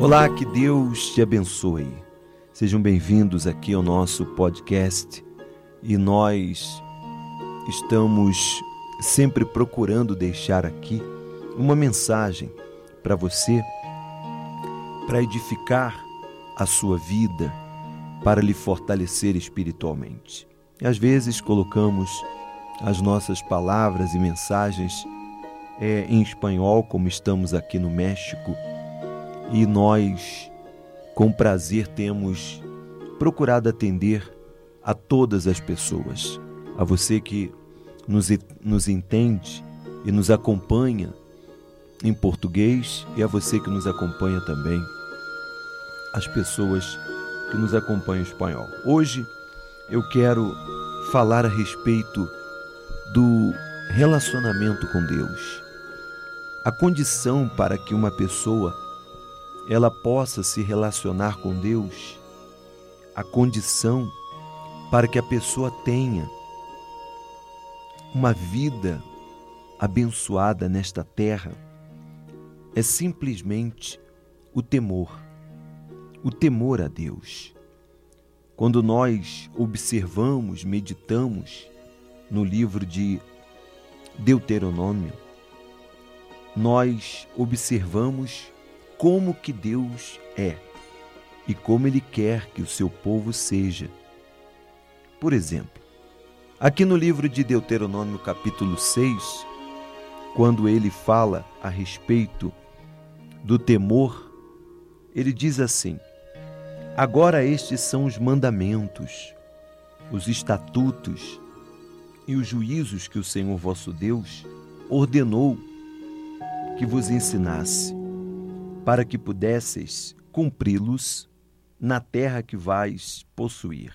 Olá, que Deus te abençoe. Sejam bem-vindos aqui ao nosso podcast e nós estamos sempre procurando deixar aqui uma mensagem para você, para edificar a sua vida, para lhe fortalecer espiritualmente. E às vezes colocamos as nossas palavras e mensagens é, em espanhol, como estamos aqui no México, e nós, com prazer, temos procurado atender a todas as pessoas, a você que nos, nos entende e nos acompanha em português e a você que nos acompanha também, as pessoas que nos acompanham em espanhol. Hoje eu quero falar a respeito do relacionamento com Deus. A condição para que uma pessoa ela possa se relacionar com Deus, a condição para que a pessoa tenha uma vida abençoada nesta terra é simplesmente o temor, o temor a Deus. Quando nós observamos, meditamos no livro de Deuteronômio, nós observamos como que Deus é e como ele quer que o seu povo seja. Por exemplo, aqui no livro de Deuteronômio, capítulo 6, quando ele fala a respeito do temor, ele diz assim: Agora estes são os mandamentos, os estatutos e os juízos que o Senhor vosso Deus ordenou que vos ensinasse, para que pudesseis cumpri-los na terra que vais possuir,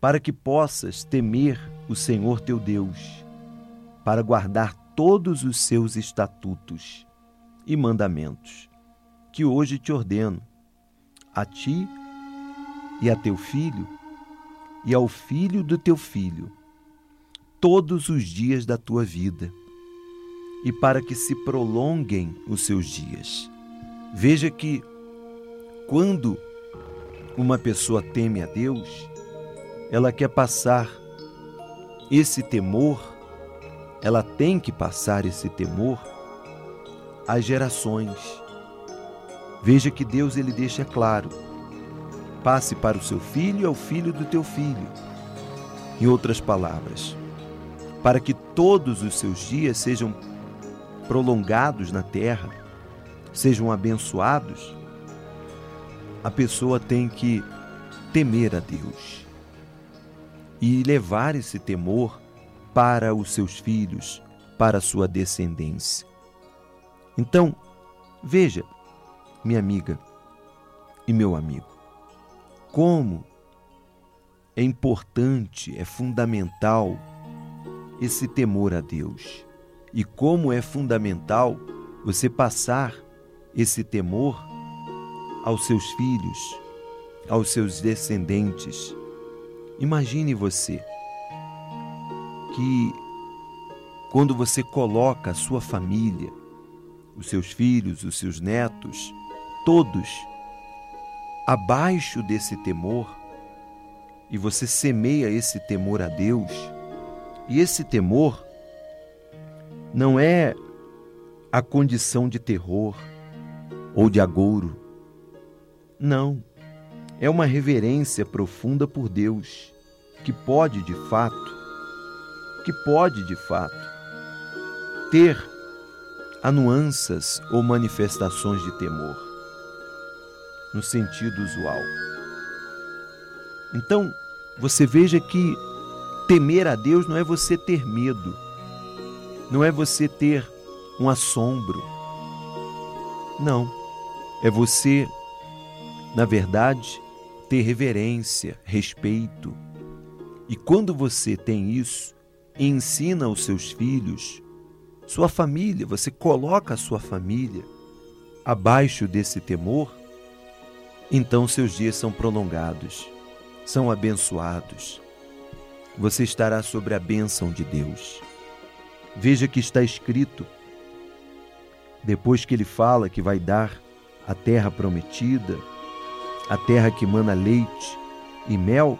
para que possas temer o Senhor teu Deus, para guardar todos os seus estatutos e mandamentos, que hoje te ordeno, a ti e a teu filho, e ao filho do teu filho, todos os dias da tua vida, e para que se prolonguem os seus dias. Veja que, quando uma pessoa teme a Deus, ela quer passar esse temor, ela tem que passar esse temor às gerações. Veja que Deus ele deixa claro: passe para o seu filho e ao filho do teu filho. Em outras palavras, para que todos os seus dias sejam prolongados na terra, sejam abençoados, a pessoa tem que temer a Deus e levar esse temor para os seus filhos, para a sua descendência. Então, veja, minha amiga e meu amigo, como é importante, é fundamental esse temor a Deus. E como é fundamental você passar esse temor aos seus filhos, aos seus descendentes. Imagine você que quando você coloca a sua família, os seus filhos, os seus netos, todos abaixo desse temor, e você semeia esse temor a Deus, e esse temor não é a condição de terror ou de agouro. Não. É uma reverência profunda por Deus, que pode de fato, que pode de fato ter anuanças ou manifestações de temor, no sentido usual. Então, você veja que Temer a Deus não é você ter medo, não é você ter um assombro. Não. É você, na verdade, ter reverência, respeito. E quando você tem isso, ensina aos seus filhos, sua família, você coloca a sua família abaixo desse temor, então seus dias são prolongados, são abençoados você estará sobre a bênção de Deus. Veja que está escrito, depois que ele fala que vai dar a terra prometida, a terra que mana leite e mel,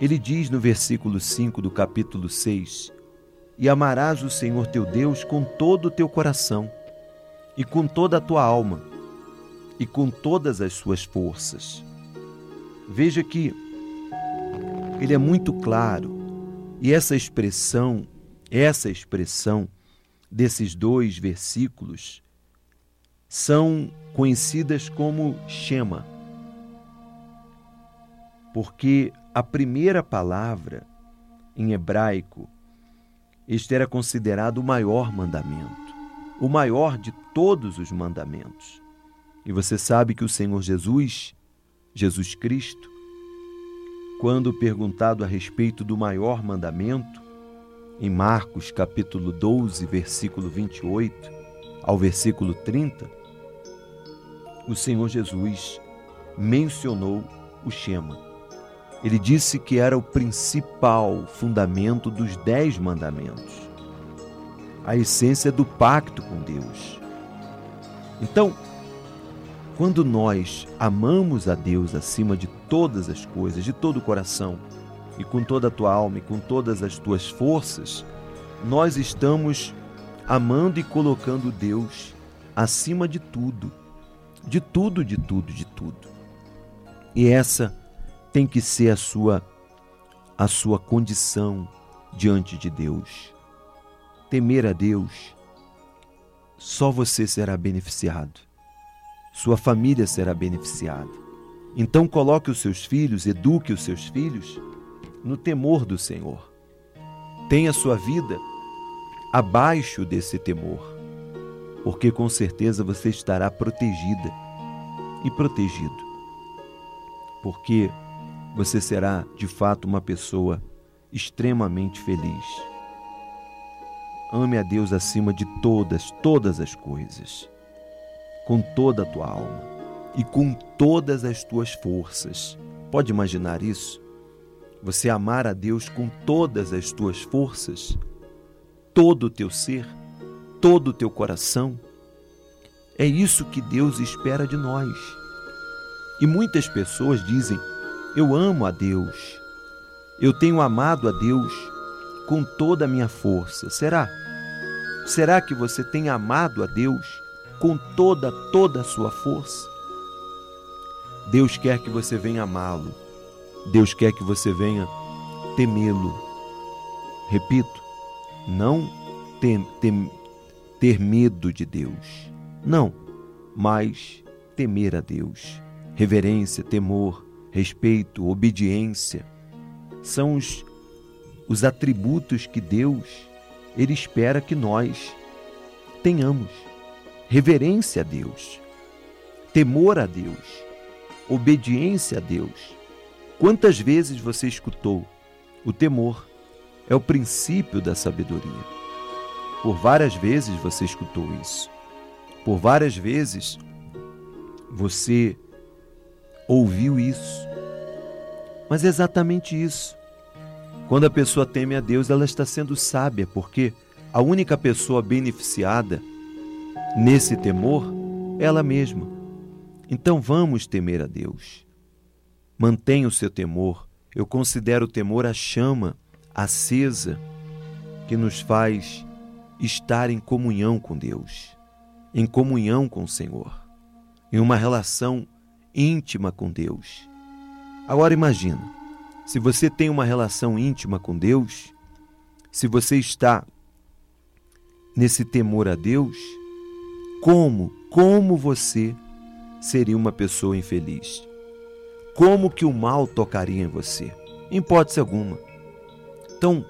ele diz no versículo 5 do capítulo 6: E amarás o Senhor teu Deus com todo o teu coração, e com toda a tua alma, e com todas as suas forças. Veja que ele é muito claro, e essa expressão, essa expressão desses dois versículos são conhecidas como Shema, porque a primeira palavra em hebraico, este era considerado o maior mandamento, o maior de todos os mandamentos. E você sabe que o Senhor Jesus, Jesus Cristo, quando perguntado a respeito do maior mandamento, em Marcos capítulo 12, versículo 28 ao versículo 30, o Senhor Jesus mencionou o Shema. Ele disse que era o principal fundamento dos dez mandamentos, a essência do pacto com Deus. Então, quando nós amamos a Deus acima de todas as coisas, de todo o coração, e com toda a tua alma e com todas as tuas forças, nós estamos amando e colocando Deus acima de tudo de tudo, de tudo, de tudo. E essa tem que ser a sua a sua condição diante de Deus. Temer a Deus, só você será beneficiado. Sua família será beneficiada. Então coloque os seus filhos, eduque os seus filhos no temor do Senhor. Tenha sua vida abaixo desse temor porque com certeza você estará protegida e protegido. Porque você será de fato uma pessoa extremamente feliz. Ame a Deus acima de todas, todas as coisas, com toda a tua alma e com todas as tuas forças. Pode imaginar isso? Você amar a Deus com todas as tuas forças, todo o teu ser? Todo o teu coração. É isso que Deus espera de nós. E muitas pessoas dizem: Eu amo a Deus, eu tenho amado a Deus com toda a minha força. Será? Será que você tem amado a Deus com toda, toda a sua força? Deus quer que você venha amá-lo. Deus quer que você venha temê-lo. Repito, não tem, tem, ter medo de Deus. Não, mas temer a Deus. Reverência, temor, respeito, obediência são os, os atributos que Deus ele espera que nós tenhamos. Reverência a Deus, temor a Deus, obediência a Deus. Quantas vezes você escutou? O temor é o princípio da sabedoria. Por várias vezes você escutou isso. Por várias vezes você ouviu isso. Mas é exatamente isso. Quando a pessoa teme a Deus, ela está sendo sábia, porque a única pessoa beneficiada nesse temor é ela mesma. Então vamos temer a Deus. Mantenha o seu temor. Eu considero o temor a chama acesa que nos faz estar em comunhão com Deus, em comunhão com o Senhor, em uma relação íntima com Deus. Agora imagina, se você tem uma relação íntima com Deus, se você está nesse temor a Deus, como, como você seria uma pessoa infeliz? Como que o mal tocaria em você? Em hipótese alguma. Então,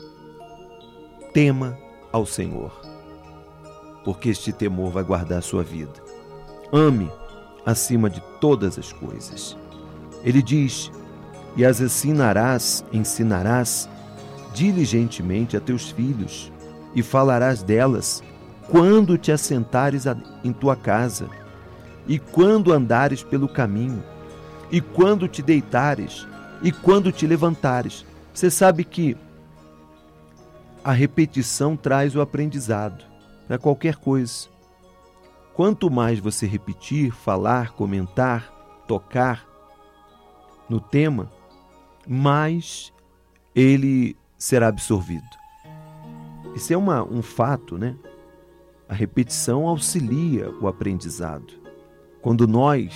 tema ao Senhor, porque este temor vai guardar a sua vida. Ame acima de todas as coisas. Ele diz: E as ensinarás, ensinarás diligentemente a teus filhos, e falarás delas quando te assentares em tua casa, e quando andares pelo caminho, e quando te deitares, e quando te levantares. Você sabe que a repetição traz o aprendizado para qualquer coisa. quanto mais você repetir, falar, comentar, tocar no tema, mais ele será absorvido. Isso é uma, um fato, né? A repetição auxilia o aprendizado. Quando nós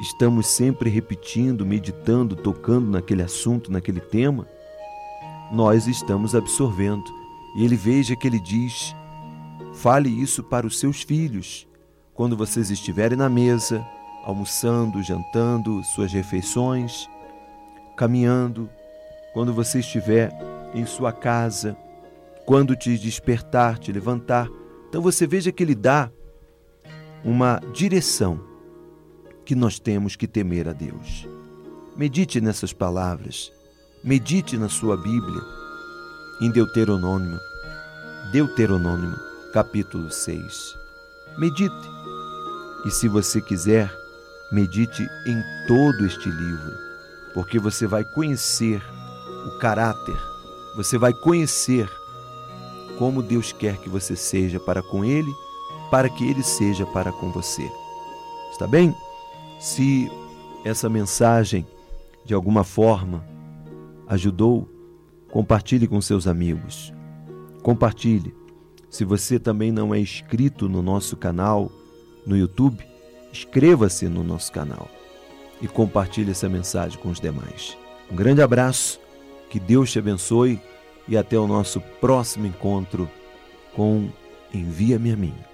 estamos sempre repetindo, meditando, tocando naquele assunto, naquele tema, nós estamos absorvendo. E ele veja que ele diz: fale isso para os seus filhos, quando vocês estiverem na mesa, almoçando, jantando, suas refeições, caminhando, quando você estiver em sua casa, quando te despertar, te levantar. Então você veja que ele dá uma direção que nós temos que temer a Deus. Medite nessas palavras, medite na sua Bíblia, em Deuteronômio, Deuteronômio, capítulo 6. Medite. E se você quiser, medite em todo este livro, porque você vai conhecer o caráter, você vai conhecer como Deus quer que você seja para com Ele, para que Ele seja para com você. Está bem? Se essa mensagem de alguma forma ajudou, compartilhe com seus amigos. Compartilhe. Se você também não é inscrito no nosso canal no YouTube, inscreva-se no nosso canal e compartilhe essa mensagem com os demais. Um grande abraço, que Deus te abençoe e até o nosso próximo encontro com Envia-me a mim.